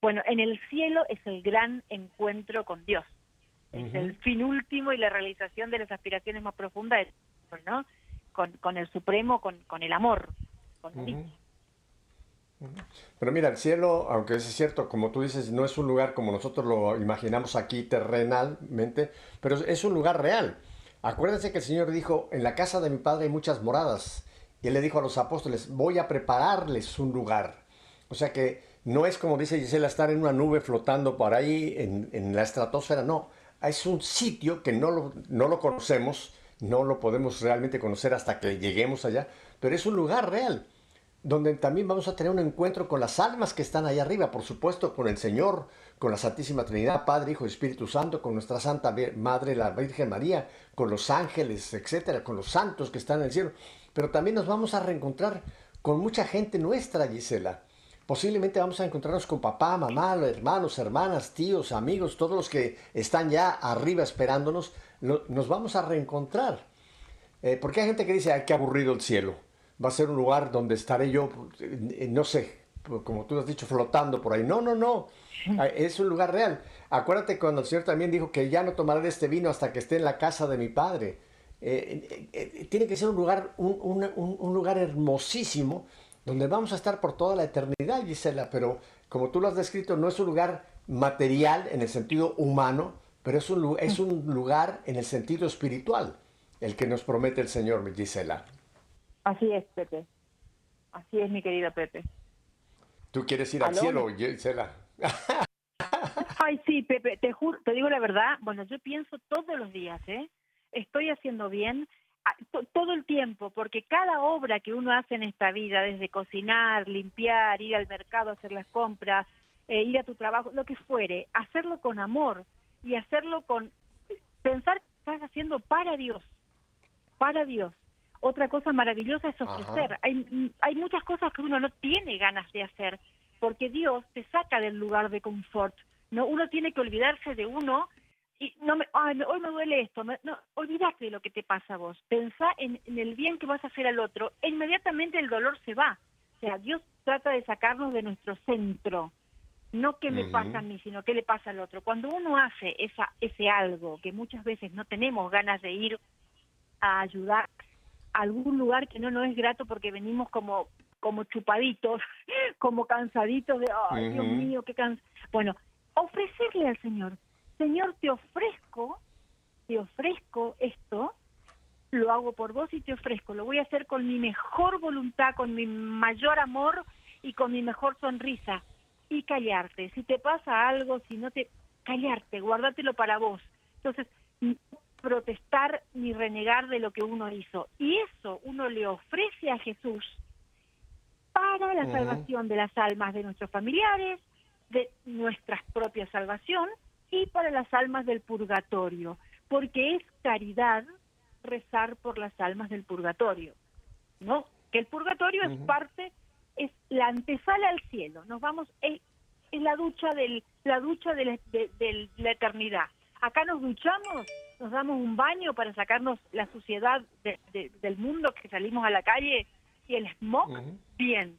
Bueno, en el cielo es el gran encuentro con Dios. Es el fin último y la realización de las aspiraciones más profundas, ¿no? Con, con el Supremo, con, con el amor. Con. Pero mira, el cielo, aunque es cierto, como tú dices, no es un lugar como nosotros lo imaginamos aquí terrenalmente, pero es un lugar real. Acuérdense que el Señor dijo, en la casa de mi Padre hay muchas moradas. Y Él le dijo a los apóstoles, voy a prepararles un lugar. O sea que no es como dice Gisela, estar en una nube flotando por ahí en, en la estratosfera, no. Es un sitio que no lo, no lo conocemos, no lo podemos realmente conocer hasta que lleguemos allá, pero es un lugar real donde también vamos a tener un encuentro con las almas que están allá arriba, por supuesto, con el Señor, con la Santísima Trinidad, Padre, Hijo y Espíritu Santo, con nuestra Santa Madre, la Virgen María, con los ángeles, etcétera, con los santos que están en el cielo. Pero también nos vamos a reencontrar con mucha gente nuestra, Gisela. Posiblemente vamos a encontrarnos con papá, mamá, hermanos, hermanas, tíos, amigos, todos los que están ya arriba esperándonos, nos vamos a reencontrar. Eh, porque hay gente que dice, ay, qué aburrido el cielo. Va a ser un lugar donde estaré yo, eh, no sé, como tú has dicho, flotando por ahí. No, no, no. Ah, Es un lugar real. Acuérdate cuando el Señor también dijo que ya no tomaré de este vino hasta que esté en la casa de mi Padre. Eh, eh, eh, tiene que ser un lugar, un, un- un- un lugar hermosísimo donde vamos a estar por toda la eternidad, Gisela. Pero como tú lo has descrito, no es un lugar material en el sentido humano, pero es un, es un lugar en el sentido espiritual, el que nos promete el Señor, Gisela. Así es, Pepe. Así es, mi querida Pepe. ¿Tú quieres ir al cielo, Gisela? Ay, sí, Pepe, te juro, te digo la verdad, bueno, yo pienso todos los días, ¿eh? Estoy haciendo bien todo el tiempo, porque cada obra que uno hace en esta vida, desde cocinar, limpiar, ir al mercado, hacer las compras, eh, ir a tu trabajo, lo que fuere, hacerlo con amor y hacerlo con pensar que estás haciendo para Dios, para Dios. Otra cosa maravillosa es ofrecer. Ajá. Hay, hay muchas cosas que uno no tiene ganas de hacer, porque Dios te saca del lugar de confort. No, uno tiene que olvidarse de uno y no me, ay, hoy me duele esto. me- no, olvídate de lo que te pasa a vos. Pensá en, en el bien que vas a hacer al otro. E inmediatamente el dolor se va. O sea, Dios trata de sacarnos de nuestro centro. No qué me pasa a mí, sino qué le pasa al otro. Cuando uno hace esa, ese algo que muchas veces no tenemos ganas de ir a ayudar algún lugar que no nos es grato porque venimos como como chupaditos, como cansaditos de, ay, Dios mío, qué cansa. Bueno, ofrecerle al Señor, Señor, te ofrezco, te ofrezco esto, lo hago por vos y te ofrezco, lo voy a hacer con mi mejor voluntad, con mi mayor amor y con mi mejor sonrisa. Y callarte, si te pasa algo, si no te... Callarte, guárdatelo para vos. Entonces, protestar ni renegar de lo que uno hizo. Y eso uno le ofrece a Jesús para la salvación de las almas de nuestros familiares, de nuestra propia salvación y para las almas del purgatorio, porque es caridad rezar por las almas del purgatorio, ¿no? Que el purgatorio es parte, es la antesala al cielo. Nos vamos, es, es la ducha del, la ducha de la, de- de la eternidad. Acá nos duchamos, nos damos un baño para sacarnos la suciedad de- de- del mundo que salimos a la calle y el smog, bien.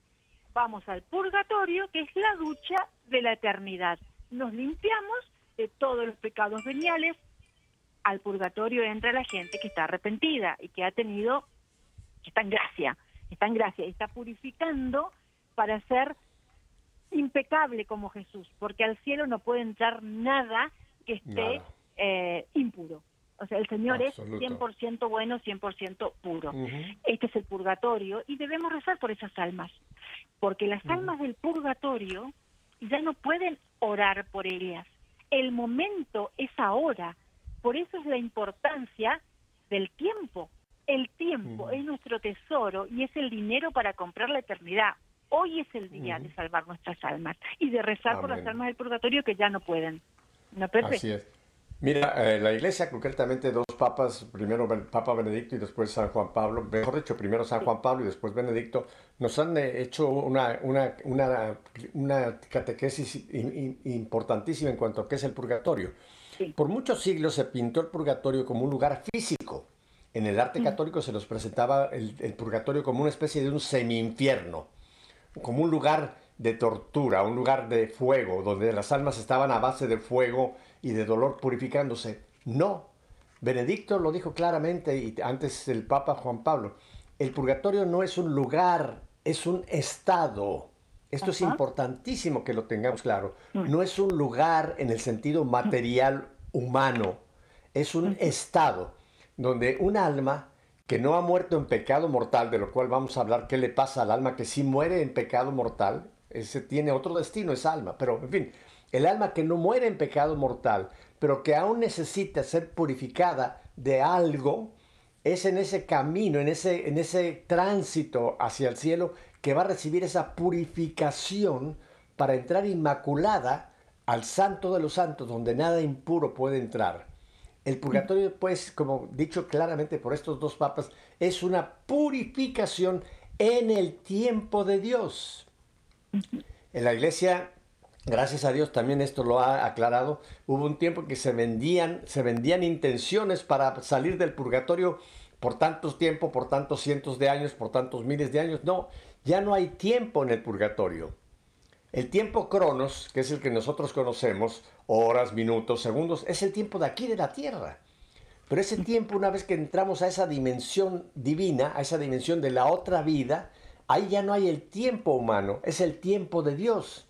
Vamos al purgatorio, que es la ducha de la eternidad. Nos limpiamos de todos los pecados veniales. Al purgatorio entra la gente que está arrepentida y que ha tenido, que está en gracia, está en gracia y está purificando para ser impecable como Jesús, porque al cielo no puede entrar nada que esté eh, impuro. O sea, el Señor Absoluto. es 100% bueno, 100% puro. Este es el purgatorio y debemos rezar por esas almas, porque las almas del purgatorio ya no pueden orar por ellas. El momento es ahora. Por eso es la importancia del tiempo. El tiempo es nuestro tesoro y es el dinero para comprar la eternidad. Hoy es el día de salvar nuestras almas y de rezar por las almas del purgatorio que ya no pueden. ¿No? Así es. Mira, eh, la iglesia, concretamente dos papas, primero Papa Benedicto y después San Juan Pablo, mejor dicho, primero San Juan Pablo y después Benedicto, nos han eh, hecho una, una, una, una catequesis in- in- importantísima en cuanto a qué es el purgatorio. Sí. Por muchos siglos se pintó el purgatorio como un lugar físico. En el arte católico se nos presentaba el, el purgatorio como una especie de un semi-infierno como un lugar de tortura, un lugar de fuego, donde las almas estaban a base de fuego y de dolor purificándose. No, Benedicto lo dijo claramente y antes el Papa Juan Pablo, el purgatorio no es un lugar, es un estado. Esto es importantísimo que lo tengamos claro. No es un lugar en el sentido material humano, es un estado donde un alma que no ha muerto en pecado mortal, de lo cual vamos a hablar qué le pasa al alma que sí muere en pecado mortal, ese tiene otro destino, esa alma, pero en fin, el alma que no muere en pecado mortal, pero que aún necesita ser purificada de algo, es en ese camino, en ese, en ese tránsito hacia el cielo que va a recibir esa purificación para entrar inmaculada al santo de los santos, donde nada impuro puede entrar. El purgatorio, pues, como dicho claramente por estos dos papas, es una purificación en el tiempo de Dios. En la iglesia, gracias a Dios, también esto lo ha aclarado, hubo un tiempo que se vendían, se vendían intenciones para salir del purgatorio por tantos tiempo, por tantos cientos de años, por tantos miles de años. No, ya no hay tiempo en el purgatorio. El tiempo cronos, que es el que nosotros conocemos, horas, minutos, segundos, es el tiempo de aquí de la tierra. Pero ese tiempo, una vez que entramos a esa dimensión divina, a esa dimensión de la otra vida, ahí ya no hay el tiempo humano, es el tiempo de Dios.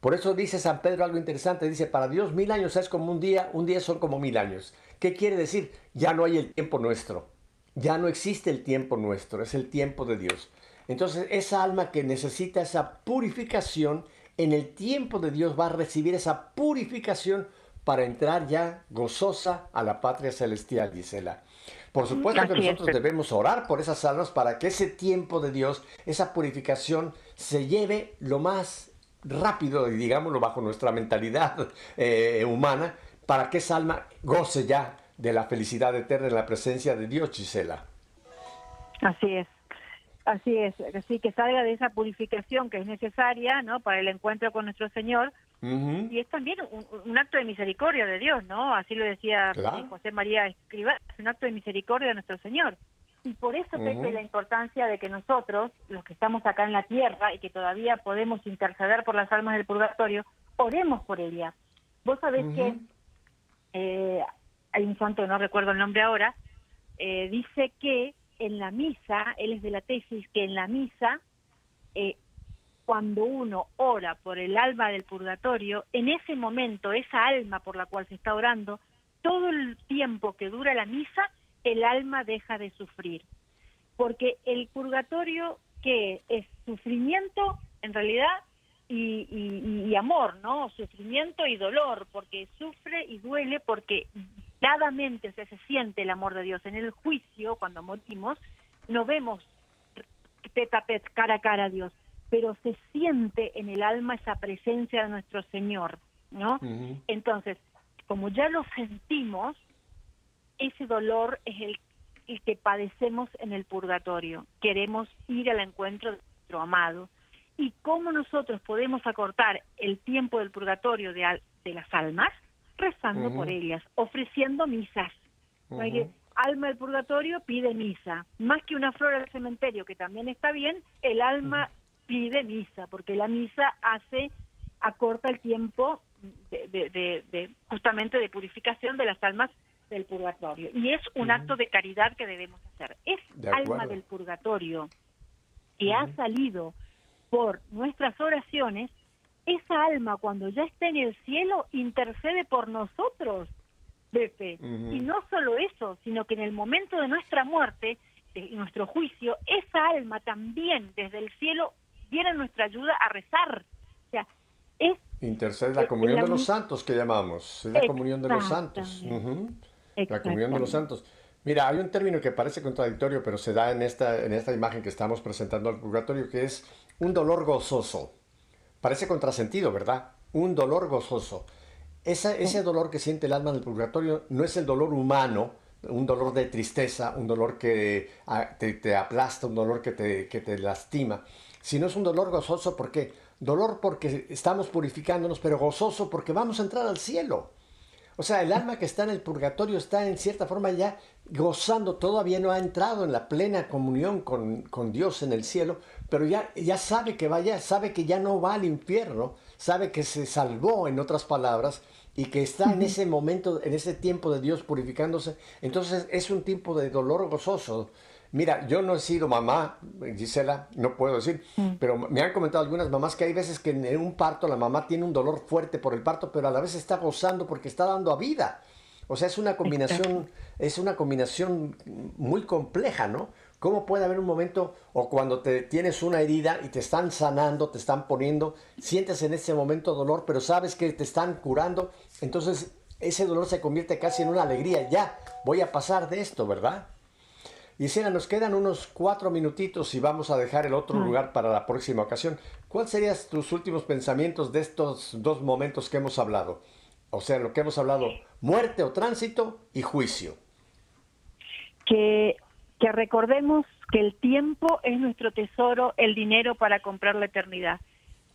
Por eso dice San Pedro algo interesante, dice, para Dios mil años es como un día, un día son como mil años. ¿Qué quiere decir? Ya no hay el tiempo nuestro, ya no existe el tiempo nuestro, es el tiempo de Dios. Entonces esa alma que necesita esa purificación, en el tiempo de Dios va a recibir esa purificación para entrar ya gozosa a la patria celestial, Gisela. Por supuesto que es. nosotros debemos orar por esas almas para que ese tiempo de Dios, esa purificación, se lleve lo más rápido, y digámoslo bajo nuestra mentalidad eh, humana, para que esa alma goce ya de la felicidad eterna en la presencia de Dios, Gisela. Así es. Así es, así que salga de esa purificación que es necesaria, ¿no? Para el encuentro con nuestro Señor Y es también un, un acto de misericordia de Dios, ¿no? Así lo decía Claro. eh, José María Escrivá, es un acto de misericordia de nuestro Señor. Y por eso Pepe, Ujú. la importancia de que nosotros, los que estamos acá en la tierra y que todavía podemos interceder por las almas del purgatorio, oremos por ellas. Vos sabés Ujú. que eh, hay un santo, no recuerdo el nombre ahora, eh, dice que en la misa, él es de la tesis, que en la misa, eh, cuando uno ora por el alma del purgatorio, en ese momento, esa alma por la cual se está orando, todo el tiempo que dura la misa, el alma deja de sufrir. Porque el purgatorio, que es sufrimiento, en realidad, y, y- y amor, ¿no? Sufrimiento y dolor, porque sufre y duele, porque claramente se, se siente el amor de Dios. En el juicio, cuando morimos, no vemos tete a tete, cara a cara a Dios, pero se siente en el alma esa presencia de nuestro Señor, ¿no? Entonces, como ya lo sentimos, ese dolor es el, el que padecemos en el purgatorio. Queremos ir al encuentro de nuestro amado. ¿Y cómo nosotros podemos acortar el tiempo del purgatorio de, al- de las almas? Rezando por ellas, ofreciendo misas. Ujú. alma del purgatorio pide misa. Más que una flor del cementerio, que también está bien, el alma pide misa, porque la misa hace, acorta el tiempo de, de- de- de- justamente de purificación de las almas del purgatorio. Y es un acto de caridad que debemos hacer. Es De alma del purgatorio que ha salido por nuestras oraciones, esa alma cuando ya está en el cielo intercede por nosotros, Pepe. Ujú. Y no solo eso, sino que en el momento de nuestra muerte, de nuestro juicio, esa alma también desde el cielo viene a nuestra ayuda a rezar. O sea, es Intercede la comunión la de los santos que llamamos, es la comunión de los santos. La comunión de los santos. Mira, hay un término que parece contradictorio, pero se da en esta, en esta imagen que estamos presentando al purgatorio, que es un dolor gozoso. Parece contrasentido, ¿verdad? Un dolor gozoso. Esa- ese dolor que siente el alma del purgatorio no es el dolor humano, un dolor de tristeza, un dolor que ah, te, te aplasta, un dolor que te, que te lastima, sino es un dolor gozoso porque dolor porque estamos purificándonos, pero gozoso porque vamos a entrar al cielo. O sea, el alma que está en el purgatorio está en cierta forma ya gozando, todavía no ha entrado en la plena comunión con, con Dios en el cielo, pero ya, ya sabe que vaya, sabe que ya no va al infierno, sabe que se salvó, en otras palabras, y que está en ese momento, en ese tiempo de Dios purificándose. Entonces es un tiempo de dolor gozoso. Mira, yo no he sido mamá, Gisela, no puedo decir, pero me han comentado algunas mamás que hay veces que en un parto la mamá tiene un dolor fuerte por el parto, pero a la vez está gozando porque está dando a vida. O sea, es una combinación, es una combinación muy compleja, ¿no? ¿Cómo puede haber un momento o cuando te tienes una herida y te están sanando, te están poniendo, sientes en ese momento dolor, pero sabes que te están curando, entonces ese dolor se convierte casi en una alegría, ya, voy a pasar de esto, ¿verdad? Gisela, nos quedan unos cuatro minutitos y vamos a dejar el otro lugar para la próxima ocasión. ¿Cuáles serían tus últimos pensamientos de estos dos momentos que hemos hablado? O sea, lo que hemos hablado, muerte o tránsito y juicio. que que recordemos que el tiempo es nuestro tesoro, el dinero para comprar la eternidad,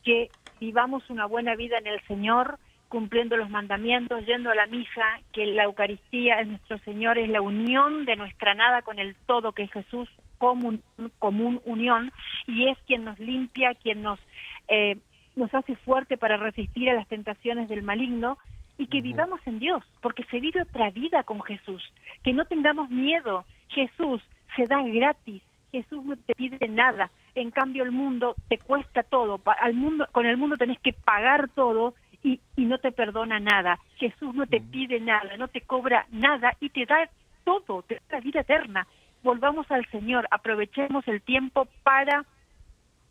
que vivamos una buena vida en el Señor, cumpliendo los mandamientos, yendo a la misa, que la Eucaristía es nuestro Señor, es la unión de nuestra nada con el todo, que es Jesús, común, común unión, y es quien nos limpia, quien nos, eh, nos hace fuerte para resistir a las tentaciones del maligno, y que vivamos en Dios, porque se vive otra vida con Jesús, que no tengamos miedo, Jesús se da gratis, Jesús no te pide nada, en cambio el mundo te cuesta todo, al mundo, con el mundo tenés que pagar todo y, y no te perdona nada, Jesús no te pide nada, no te cobra nada y te da todo, te da la vida eterna. Volvamos al Señor, aprovechemos el tiempo para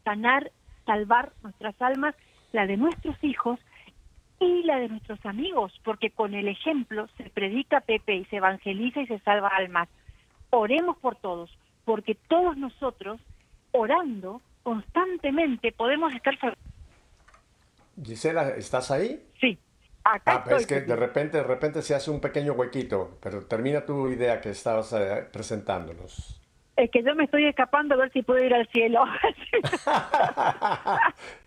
sanar, salvar nuestras almas, la de nuestros hijos y la de nuestros amigos, porque con el ejemplo se predica Pepe y se evangeliza y se salva almas. Oremos por todos, porque todos nosotros, orando constantemente, podemos estar... sal- Gisela, ¿estás ahí? Sí, acá Ah, es que de repente, de repente se hace un pequeño huequito, pero termina tu idea que estabas eh, presentándonos. Es que yo me estoy escapando a ver si puedo ir al cielo.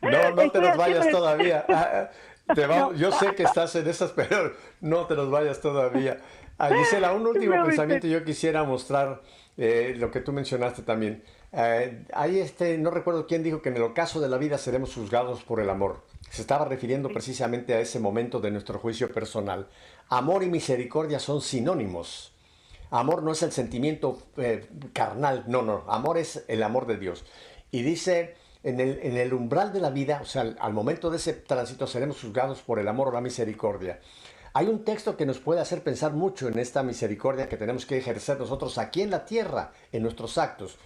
No, no te nos vayas todavía. Ah, te va- No. Yo sé que estás en esas, pero no te nos vayas todavía. Ah, Gisela, un último No, pensamiento. Yo quisiera mostrar eh, lo que tú mencionaste también. Eh, hay este, no recuerdo quién dijo que en el ocaso de la vida seremos juzgados por el amor. Se estaba refiriendo precisamente a ese momento de nuestro juicio personal. Amor y misericordia son sinónimos. Amor no es el sentimiento eh, carnal, no, no, amor es el amor de Dios. Y dice, en el, en el umbral de la vida, o sea, al, al momento de ese tránsito seremos juzgados por el amor o la misericordia. Hay un texto que nos puede hacer pensar mucho en esta misericordia que tenemos que ejercer nosotros aquí en la tierra, en nuestros actos.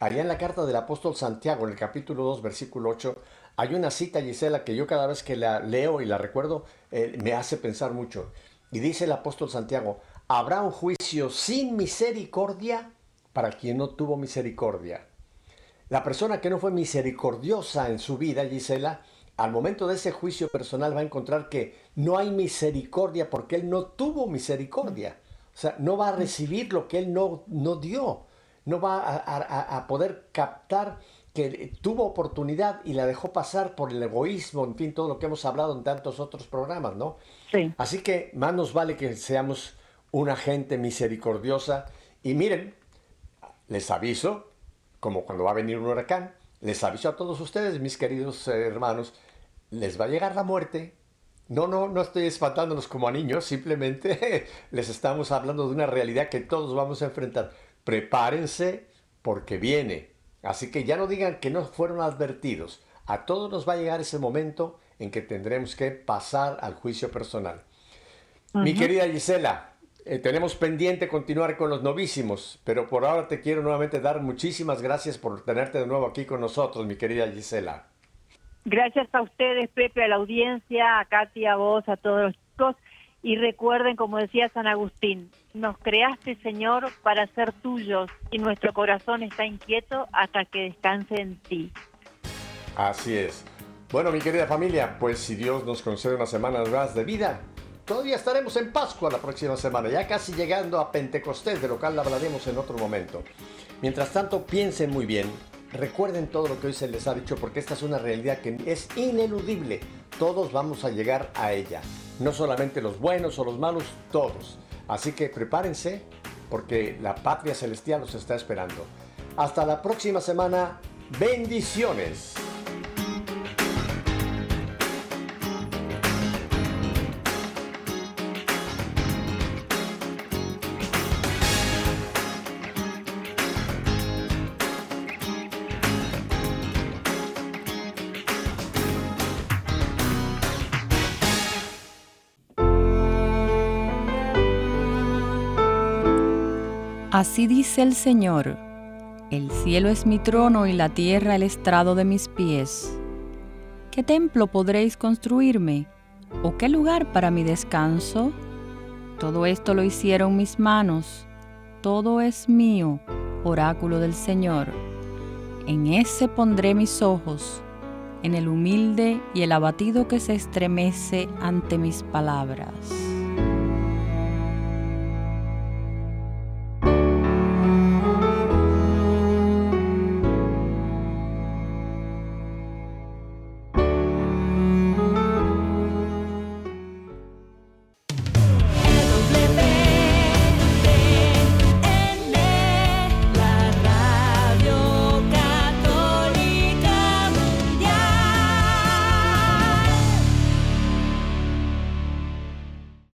Allá en la carta del apóstol Santiago, en el capítulo 2, versículo 8, hay una cita, Gisela, que yo cada vez que la leo y la recuerdo, eh, me hace pensar mucho. Y dice el apóstol Santiago, habrá un juicio sin misericordia para quien no tuvo misericordia. La persona que no fue misericordiosa en su vida, Gisela, al momento de ese juicio personal va a encontrar que no hay misericordia porque él no tuvo misericordia. O sea, no va a recibir lo que él no, no dio. No va a, poder captar que tuvo oportunidad y la dejó pasar por el egoísmo, en fin, todo lo que hemos hablado en tantos otros programas, ¿no? Sí. Así que más nos vale que seamos una gente misericordiosa. Y miren, les aviso, como cuando va a venir un huracán, les aviso a todos ustedes, mis queridos hermanos, les va a llegar la muerte. No, no, no estoy espantándonos como a niños, simplemente les estamos hablando de una realidad que todos vamos a enfrentar. Prepárense porque viene. Así que ya no digan que no fueron advertidos. A todos nos va a llegar ese momento en que tendremos que pasar al juicio personal. Mi querida Gisela, eh, tenemos pendiente continuar con los novísimos, pero por ahora te quiero nuevamente dar muchísimas gracias por tenerte de nuevo aquí con nosotros, mi querida Gisela. Gracias a ustedes, Pepe, a la audiencia, a Katy, a vos, a todos los chicos. Y recuerden, como decía San Agustín, nos creaste, Señor, para ser tuyos y nuestro corazón está inquieto hasta que descanse en ti. Así es. Bueno, mi querida familia, pues si Dios nos concede unas semanas más de vida, todavía estaremos en Pascua la próxima semana, ya casi llegando a Pentecostés, de lo cual hablaremos en otro momento. Mientras tanto, piensen muy bien, recuerden todo lo que hoy se les ha dicho, porque esta es una realidad que es ineludible. Todos vamos a llegar a ella, no solamente los buenos o los malos, todos. Así que prepárense, porque la patria celestial los está esperando. Hasta la próxima semana, bendiciones. Así dice el Señor, el cielo es mi trono y la tierra el estrado de mis pies. ¿Qué templo podréis construirme? ¿O qué lugar para mi descanso? Todo esto lo hicieron mis manos, todo es mío, oráculo del Señor. En ese pondré mis ojos, en el humilde y el abatido que se estremece ante mis palabras.